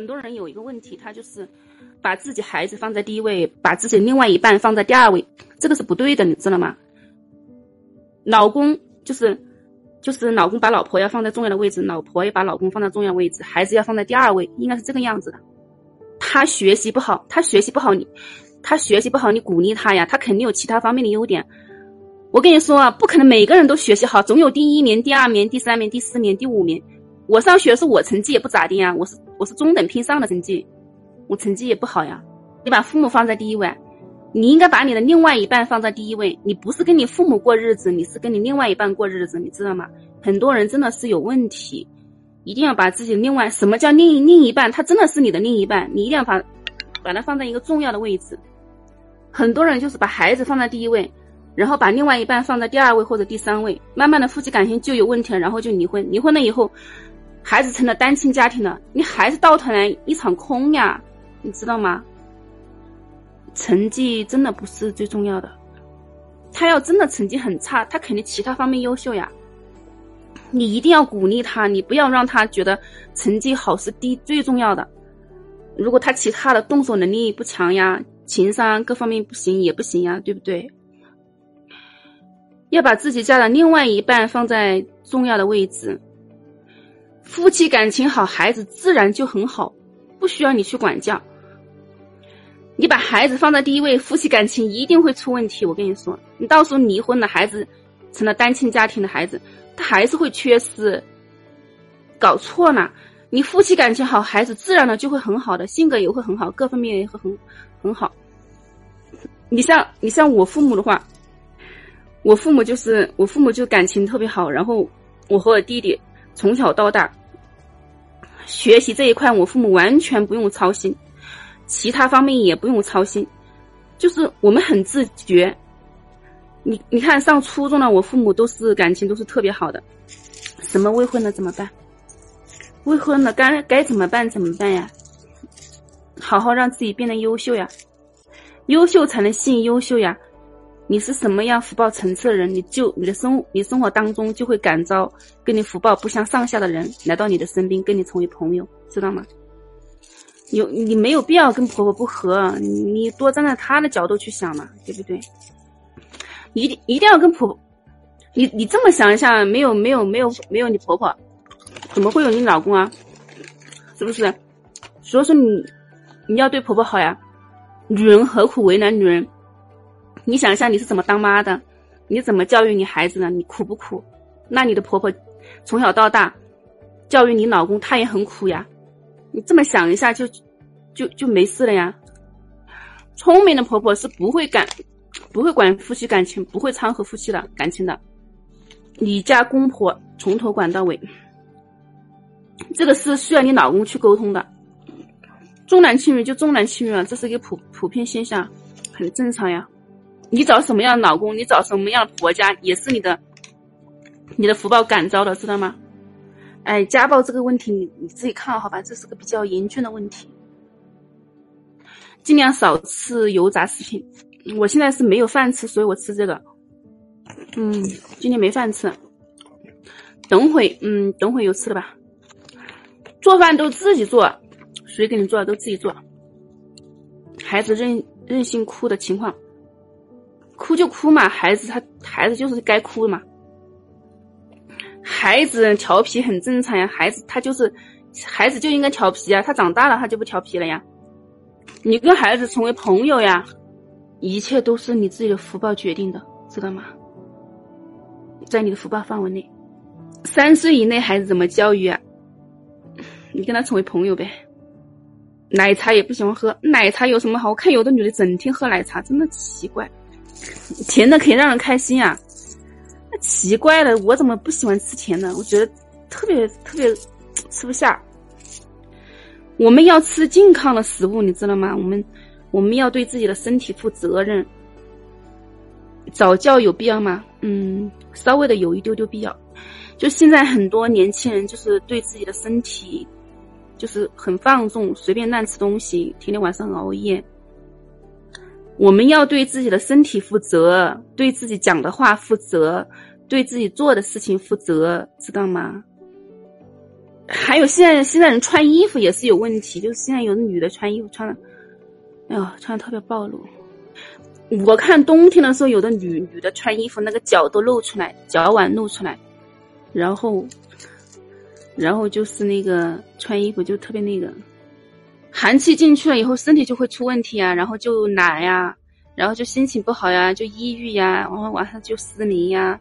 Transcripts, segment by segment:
很多人有一个问题，他就是把自己孩子放在第一位，把自己另外一半放在第二位，这个是不对的，你知道吗？老公就是就是老公把老婆要放在重要的位置，老婆也把老公放在重要位置，孩子要放在第二位，应该是这个样子的。他学习不好，他学习不好，你他学习不好，你鼓励他呀，他肯定有其他方面的优点。我跟你说啊，不可能每个人都学习好，总有第一名、第二名、第三名、第四名、第五名。我上学时我成绩也不咋地呀，我是我是中等偏上的成绩，我成绩也不好呀。你把父母放在第一位，你应该把你的另外一半放在第一位。你不是跟你父母过日子，你是跟你另外一半过日子，你知道吗？很多人真的是有问题，一定要把自己另外什么叫另另一半？他真的是你的另一半，你一定要把把它放在一个重要的位置。很多人就是把孩子放在第一位。然后把另外一半放在第二位或者第三位，慢慢的夫妻感情就有问题了，然后就离婚。离婚了以后。孩子成了单亲家庭了，你孩子到头来一场空呀，你知道吗？成绩真的不是最重要的，他要真的成绩很差，他肯定其他方面优秀呀。你一定要鼓励他，你不要让他觉得成绩好是第最重要的。如果他其他的动手能力不强呀，情商各方面不行也不行呀，对不对？要把自己家的另外一半放在重要的位置。夫妻感情好，孩子自然就很好，不需要你去管教。你把孩子放在第一位，夫妻感情一定会出问题。我跟你说，你到时候离婚了，孩子成了单亲家庭的孩子，他还是会缺失。搞错了，你夫妻感情好，孩子自然的就会很好的，性格也会很好，各方面也会很很好。你像你像我父母的话，我父母就是我父母就感情特别好，然后我和我弟弟从小到大。学习这一块，我父母完全不用操心，其他方面也不用操心，就是我们很自觉。你你看，上初中了，我父母都是感情都是特别好的。什么未婚的怎么办？未婚的该该怎么办？怎么办呀？好好让自己变得优秀呀，优秀才能吸引优秀呀。你是什么样福报层次的人，你就你的生你生活当中就会感召跟你福报不相上下的人来到你的身边，跟你成为朋友，知道吗？有你没有必要跟婆婆不和，你多站在她的角度去想嘛，对不对？一定一定要跟婆，你你这么想一下，没有没有没有没有你婆婆，怎么会有你老公啊？是不是？所以说你你要对婆婆好呀，女人何苦为难女人？你想一下，你是怎么当妈的？你怎么教育你孩子的？你苦不苦？那你的婆婆从小到大教育你老公，她也很苦呀。你这么想一下，就就就没事了呀。聪明的婆婆是不会管不会管夫妻感情，不会掺和夫妻的感情的。你家公婆从头管到尾，这个是需要你老公去沟通的。重男轻女就重男轻女了，这是一个普普遍现象，很正常呀。你找什么样的老公，你找什么样的婆家，也是你的，你的福报感召的，知道吗？哎，家暴这个问题，你你自己看好吧，这是个比较严峻的问题。尽量少吃油炸食品。我现在是没有饭吃，所以我吃这个。嗯，今天没饭吃，等会嗯，等会有吃的吧。做饭都自己做，谁给你做的都自己做。孩子任任性哭的情况。哭就哭嘛，孩子他孩子就是该哭的嘛。孩子调皮很正常呀，孩子他就是孩子就应该调皮呀，他长大了他就不调皮了呀。你跟孩子成为朋友呀，一切都是你自己的福报决定的，知道吗？在你的福报范围内，三岁以内孩子怎么教育啊？你跟他成为朋友呗。奶茶也不喜欢喝，奶茶有什么好？我看有的女的整天喝奶茶，真的奇怪。甜的可以让人开心啊，那奇怪了，我怎么不喜欢吃甜的？我觉得特别特别吃不下。我们要吃健康的食物，你知道吗？我们我们要对自己的身体负责任。早教有必要吗？嗯，稍微的有一丢丢必要。就现在很多年轻人就是对自己的身体就是很放纵，随便乱吃东西，天天晚上熬夜。我们要对自己的身体负责，对自己讲的话负责，对自己做的事情负责，知道吗？还有现在现在人穿衣服也是有问题，就是现在有的女的穿衣服穿的，哎呦，穿的特别暴露。我看冬天的时候，有的女女的穿衣服，那个脚都露出来，脚腕露出来，然后，然后就是那个穿衣服就特别那个，寒气进去了以后，身体就会出问题啊，然后就懒呀，然后就心情不好呀，就抑郁呀，然后晚上就失眠呀，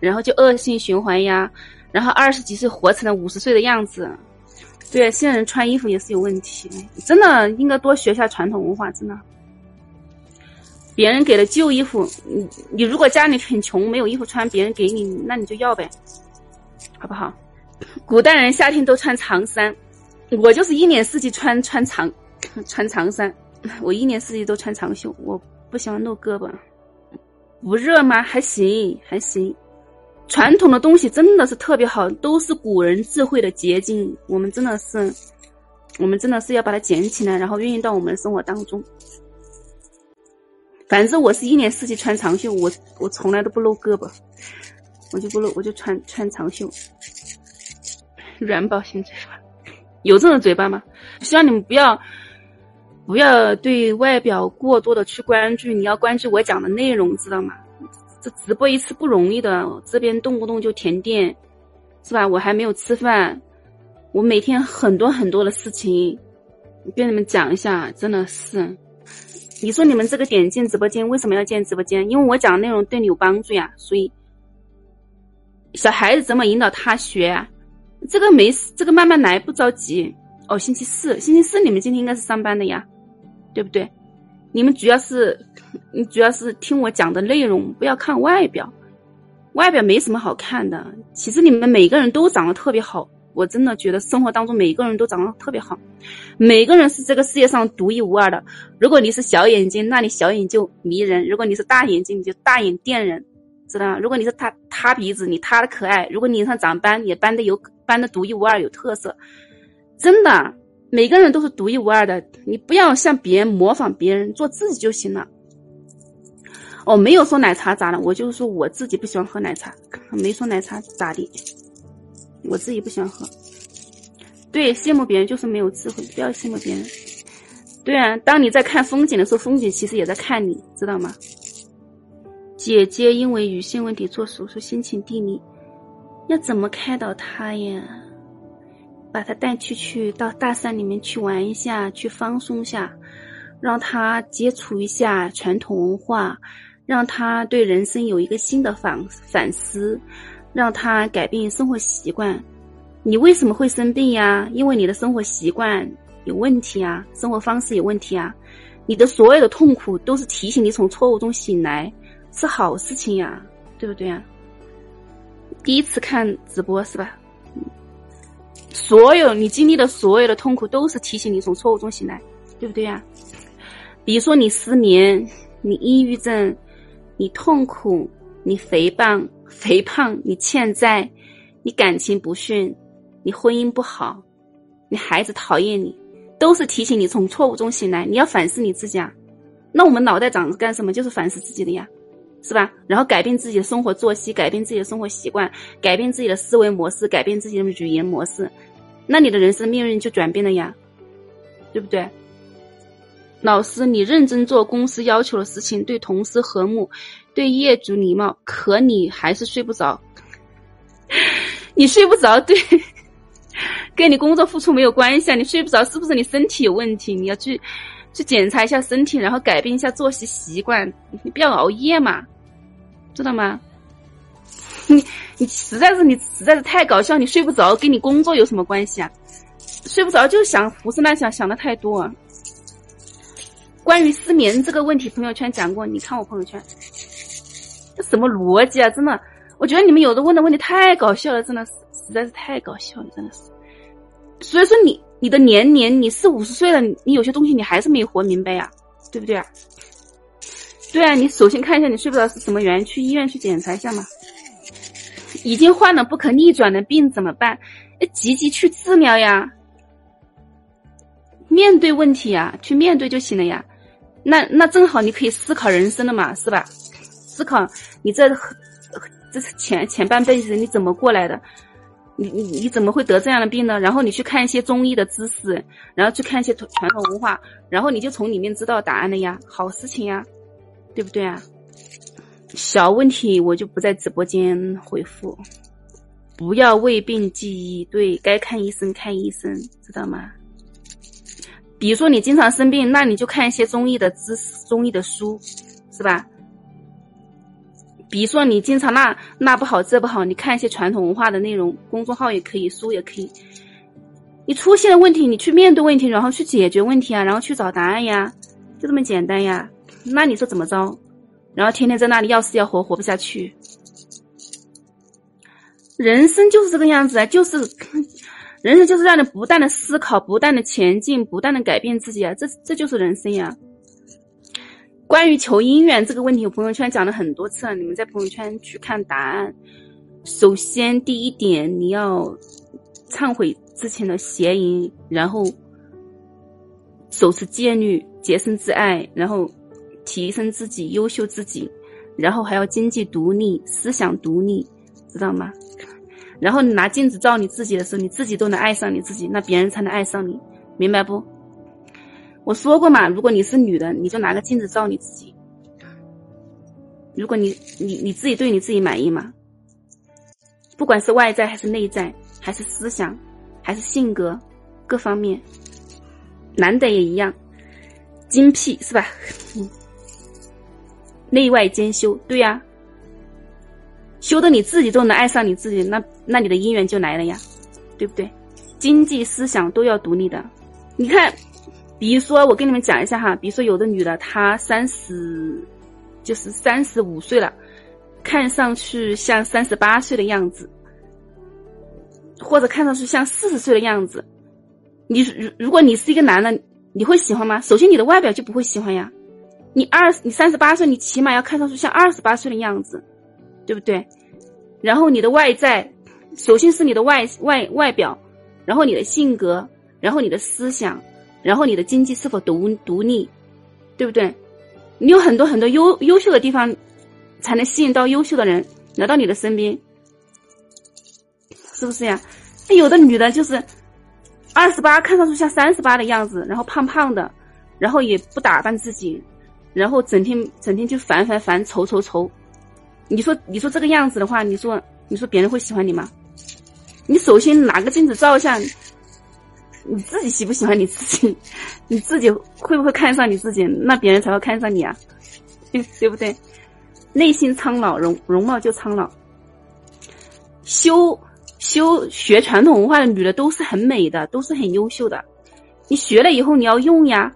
然后就恶性循环呀，然后二十几岁活成了五十岁的样子。对，现在人穿衣服也是有问题，真的应该多学一下传统文化，真的。别人给的旧衣服，你你如果家里很穷，没有衣服穿，别人给你，那你就要呗，好不好？古代人夏天都穿长衫，我就是一年四季穿穿长 穿长衫，我一年四季都穿长袖，我不喜欢露胳膊。不热吗？还行还行。传统的东西真的是特别好，都是古人智慧的结晶，我们真的是，我们真的是要把它捡起来，然后运用到我们的生活当中。反正我是一年四季穿长袖，我我从来都不露胳膊，我就不露，我就穿穿长袖。软宝型嘴巴，有这种嘴巴吗？希望你们不要不要对外表过多的去关注，你要关注我讲的内容，知道吗？这直播一次不容易的，这边动不动就停电，是吧？我还没有吃饭，我每天很多很多的事情，跟你们讲一下，真的是。你说你们这个点进直播间为什么要进直播间？因为我讲的内容对你有帮助呀，所以小孩子怎么引导他学？啊？这个没事，这个慢慢来，不着急。哦，星期四，星期四你们今天应该是上班的呀，对不对？你们主要是，你主要是听我讲的内容，不要看外表，外表没什么好看的。其实你们每个人都长得特别好。我真的觉得生活当中每个人都长得特别好，每个人是这个世界上独一无二的。如果你是小眼睛，那你小眼就迷人；如果你是大眼睛，你就大眼电人，知道吗？如果你是塌塌鼻子，你塌的可爱；如果你脸上长斑，也斑的有斑的独一无二，有特色。真的，每个人都是独一无二的，你不要向别人模仿别人，做自己就行了。我没有说奶茶咋了，我就是说我自己不喜欢喝奶茶，没说奶茶咋的。我自己不喜欢喝，对，羡慕别人就是没有智慧，不要羡慕别人。对啊，当你在看风景的时候，风景其实也在看你，知道吗？姐姐因为乳腺问题做手术，心情低迷，要怎么开导她呀？把她带出去到大山里面去玩一下，去放松下，让她接触一下传统文化，让她对人生有一个新的反反思。让他改变生活习惯。你为什么会生病呀？因为你的生活习惯有问题啊，生活方式有问题啊。你的所有的痛苦都是提醒你从错误中醒来，是好事情呀，对不对呀？第一次看直播是吧？所有你经历的所有的痛苦都是提醒你从错误中醒来，对不对呀？比如说你失眠，你抑郁症，你痛苦，你肥胖。肥胖，你欠债，你感情不顺，你婚姻不好，你孩子讨厌你，都是提醒你从错误中醒来。你要反思你自己啊。那我们脑袋长着干什么？就是反思自己的呀，是吧？然后改变自己的生活作息，改变自己的生活习惯，改变自己的思维模式，改变自己的语言模式，那你的人生命运就转变了呀，对不对？老师，你认真做公司要求的事情，对同事和睦。对业主礼貌，可你还是睡不着。你睡不着，对，跟你工作付出没有关系啊。你睡不着，是不是你身体有问题？你要去去检查一下身体，然后改变一下作息习惯。你不要熬夜嘛，知道吗？你你实在是你实在是太搞笑，你睡不着，跟你工作有什么关系啊？睡不着就想胡思乱想，想的太多。关于失眠这个问题，朋友圈讲过，你看我朋友圈。这什么逻辑啊！真的，我觉得你们有的问的问题太搞笑了，真的是实在是太搞笑了，真的是。所以说，你你的年龄，你四五十岁了，你有些东西你还是没活明白呀，对不对啊？对啊，你首先看一下你睡不着是什么原因，去医院去检查一下嘛。已经患了不可逆转的病怎么办？积极去治疗呀，面对问题呀，去面对就行了呀。那那正好你可以思考人生了嘛，是吧？思考你这这前前半辈子你怎么过来的？你你你怎么会得这样的病呢？然后你去看一些中医的知识，然后去看一些传统文化，然后你就从里面知道答案了呀，好事情呀，对不对啊？小问题我就不在直播间回复，不要为病记医，对该看医生看医生，知道吗？比如说你经常生病，那你就看一些中医的知识、中医的书，是吧？比如说你经常那那不好这不好，你看一些传统文化的内容，公众号也可以，书也可以。你出现了问题，你去面对问题，然后去解决问题啊，然后去找答案呀，就这么简单呀。那你说怎么着？然后天天在那里要死要活，活不下去。人生就是这个样子啊，就是 人生就是让你不断的思考，不断的前进，不断的改变自己啊，这这就是人生呀。关于求姻缘这个问题，我朋友圈讲了很多次了。你们在朋友圈去看答案。首先，第一点，你要忏悔之前的邪淫，然后手持戒律，洁身自爱，然后提升自己，优秀自己，然后还要经济独立，思想独立，知道吗？然后你拿镜子照你自己的时候，你自己都能爱上你自己，那别人才能爱上你，明白不？我说过嘛，如果你是女的，你就拿个镜子照你自己。如果你你你自己对你自己满意吗？不管是外在还是内在，还是思想，还是性格，各方面，男的也一样，精辟是吧？内外兼修，对呀，修的你自己都能爱上你自己，那那你的姻缘就来了呀，对不对？经济思想都要独立的，你看。比如说，我跟你们讲一下哈，比如说有的女的她三十，就是三十五岁了，看上去像三十八岁的样子，或者看上去像四十岁的样子，你如如果你是一个男的，你会喜欢吗？首先你的外表就不会喜欢呀，你二你三十八岁，你起码要看上去像二十八岁的样子，对不对？然后你的外在，首先是你的外外外表，然后你的性格，然后你的思想。然后你的经济是否独独立，对不对？你有很多很多优优秀的地方，才能吸引到优秀的人来到你的身边，是不是呀？那有的女的就是二十八，看上去像三十八的样子，然后胖胖的，然后也不打扮自己，然后整天整天就烦烦烦，愁愁愁。你说你说这个样子的话，你说你说别人会喜欢你吗？你首先拿个镜子照一下。你自己喜不喜欢你自己？你自己会不会看上你自己？那别人才会看上你啊，对不对？内心苍老，容容貌就苍老。修修学传统文化的女的都是很美的，都是很优秀的。你学了以后你要用呀，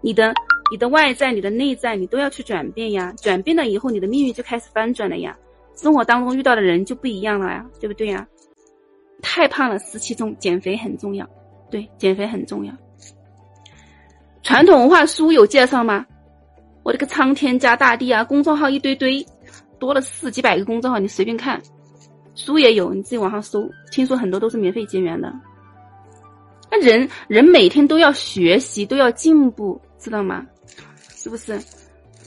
你的你的外在、你的内在，你都要去转变呀。转变了以后，你的命运就开始翻转了呀。生活当中遇到的人就不一样了呀，对不对呀？太胖了，十七重减肥很重要。对，减肥很重要。传统文化书有介绍吗？我这个苍天加大地啊，公众号一堆堆，多了四几百个公众号，你随便看。书也有，你自己网上搜。听说很多都是免费结缘的。那人人每天都要学习，都要进步，知道吗？是不是？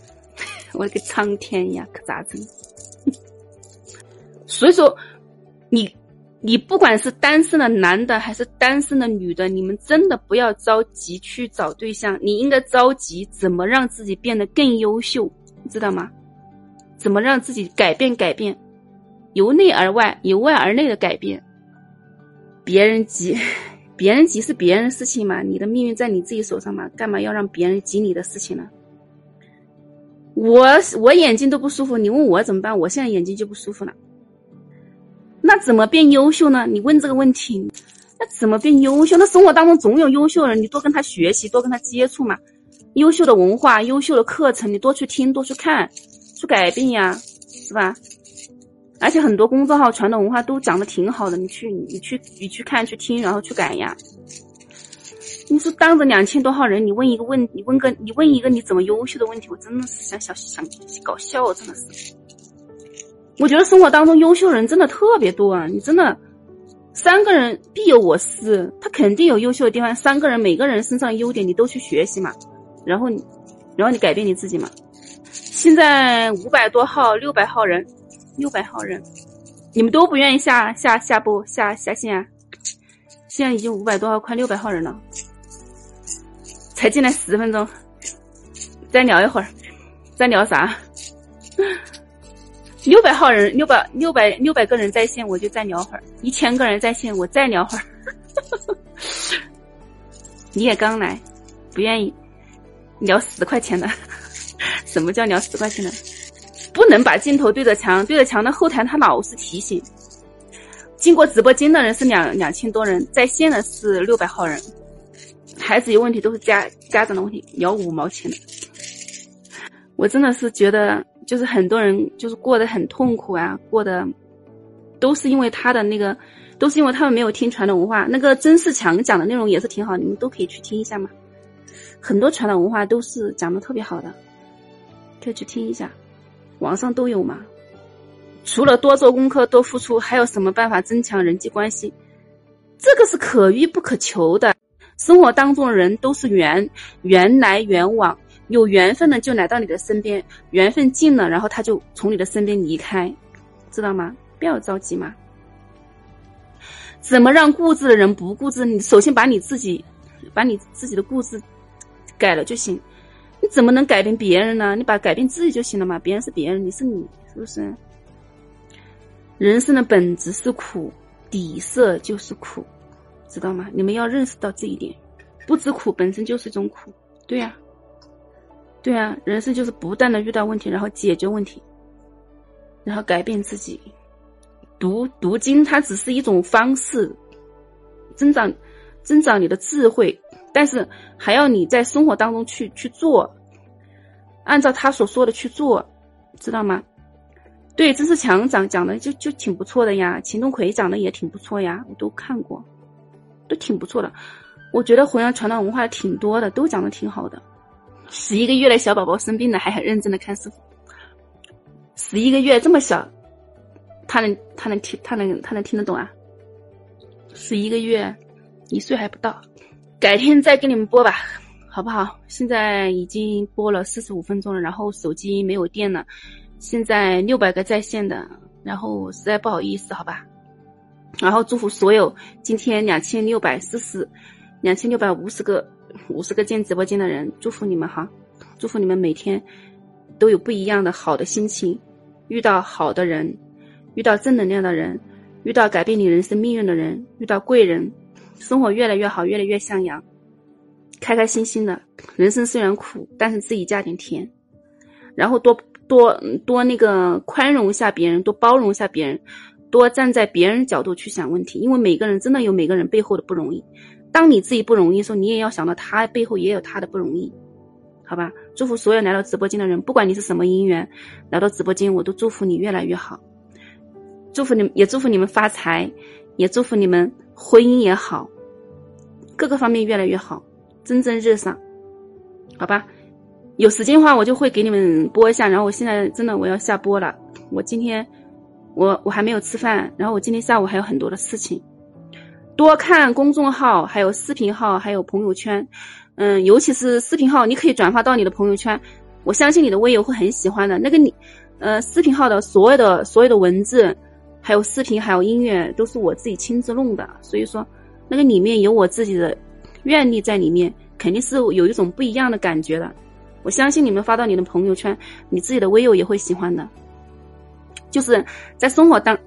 我的个苍天呀，可咋整？所以说，你。你不管是单身的男的还是单身的女的，你们真的不要着急去找对象，你应该着急怎么让自己变得更优秀，知道吗？怎么让自己改变改变，由内而外，由外而内的改变。别人急，别人急是别人的事情嘛，你的命运在你自己手上嘛，干嘛要让别人急你的事情呢？我我眼睛都不舒服，你问我怎么办？我现在眼睛就不舒服了。那怎么变优秀呢？你问这个问题，那怎么变优秀？那生活当中总有优秀的人，你多跟他学习，多跟他接触嘛。优秀的文化、优秀的课程，你多去听，多去看，去改变呀，是吧？而且很多公众号传统文化都讲的挺好的，你去，你去，你去看，去听，然后去改呀。你说当着两千多号人，你问一个问，你问个，你问一个你怎么优秀的问题，我真的是想想想搞笑，真的是。我觉得生活当中优秀人真的特别多啊！你真的三个人必有我师，他肯定有优秀的地方。三个人每个人身上优点你都去学习嘛，然后你，然后你改变你自己嘛。现在五百多号、六百号人，六百号人，你们都不愿意下下下播下下线啊？现在已经五百多号，快六百号人了，才进来十分钟，再聊一会儿，再聊啥？六百号人，六百六百六百个人在线，我就再聊会儿；一千个人在线，我再聊会儿。你也刚来，不愿意聊十块钱的？什么叫聊十块钱的？不能把镜头对着墙，对着墙的后台他老是提醒。进过直播间的人是两两千多人，在线的是六百号人。孩子有问题都是家家长的问题，聊五毛钱的。我真的是觉得。就是很多人就是过得很痛苦啊，过得都是因为他的那个，都是因为他们没有听传统文化。那个曾仕强讲的内容也是挺好，你们都可以去听一下嘛。很多传统文化都是讲的特别好的，可以去听一下，网上都有嘛。除了多做功课、多付出，还有什么办法增强人际关系？这个是可遇不可求的。生活当中的人都是缘，缘来缘往。有缘分的就来到你的身边，缘分尽了，然后他就从你的身边离开，知道吗？不要着急嘛。怎么让固执的人不固执？你首先把你自己，把你自己的固执改了就行。你怎么能改变别人呢？你把改变自己就行了嘛。别人是别人，你是你，是不是？人生的本质是苦，底色就是苦，知道吗？你们要认识到这一点，不知苦本身就是一种苦，对呀。对啊，人生就是不断的遇到问题，然后解决问题，然后改变自己。读读经，它只是一种方式，增长增长你的智慧，但是还要你在生活当中去去做，按照他所说的去做，知道吗？对，曾仕强讲讲的就就挺不错的呀，秦东魁讲的也挺不错呀，我都看过，都挺不错的。我觉得弘扬传统文化挺多的，都讲的挺好的。十一个月的小宝宝生病了，还很认真的看师傅。十一个月这么小，他能他能听他能他能听得懂啊？十一个月，一岁还不到，改天再给你们播吧，好不好？现在已经播了四十五分钟了，然后手机没有电了，现在六百个在线的，然后实在不好意思，好吧？然后祝福所有今天两千六百四十，两千六百五十个。五十个进直播间的人，祝福你们哈！祝福你们每天都有不一样的好的心情，遇到好的人，遇到正能量的人，遇到改变你人生命运的人，遇到贵人，生活越来越好，越来越向阳，开开心心的。人生虽然苦，但是自己加点甜，然后多多多那个宽容一下别人，多包容一下别人，多站在别人角度去想问题，因为每个人真的有每个人背后的不容易。当你自己不容易的时候，你也要想到他背后也有他的不容易，好吧？祝福所有来到直播间的人，不管你是什么姻缘，来到直播间，我都祝福你越来越好，祝福你，也祝福你们发财，也祝福你们婚姻也好，各个方面越来越好，蒸蒸日上，好吧？有时间的话，我就会给你们播一下。然后我现在真的我要下播了，我今天我我还没有吃饭，然后我今天下午还有很多的事情。多看公众号，还有视频号，还有朋友圈，嗯，尤其是视频号，你可以转发到你的朋友圈，我相信你的微友会很喜欢的。那个你，呃，视频号的所有的所有的文字，还有视频，还有音乐，都是我自己亲自弄的，所以说，那个里面有我自己的愿力在里面，肯定是有一种不一样的感觉的。我相信你们发到你的朋友圈，你自己的微友也会喜欢的。就是在生活当，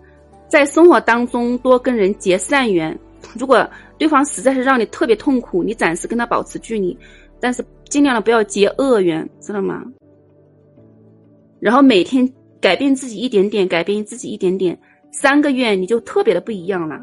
在生活当中多跟人结善缘。如果对方实在是让你特别痛苦，你暂时跟他保持距离，但是尽量的不要结恶缘，知道吗？然后每天改变自己一点点，改变自己一点点，三个月你就特别的不一样了。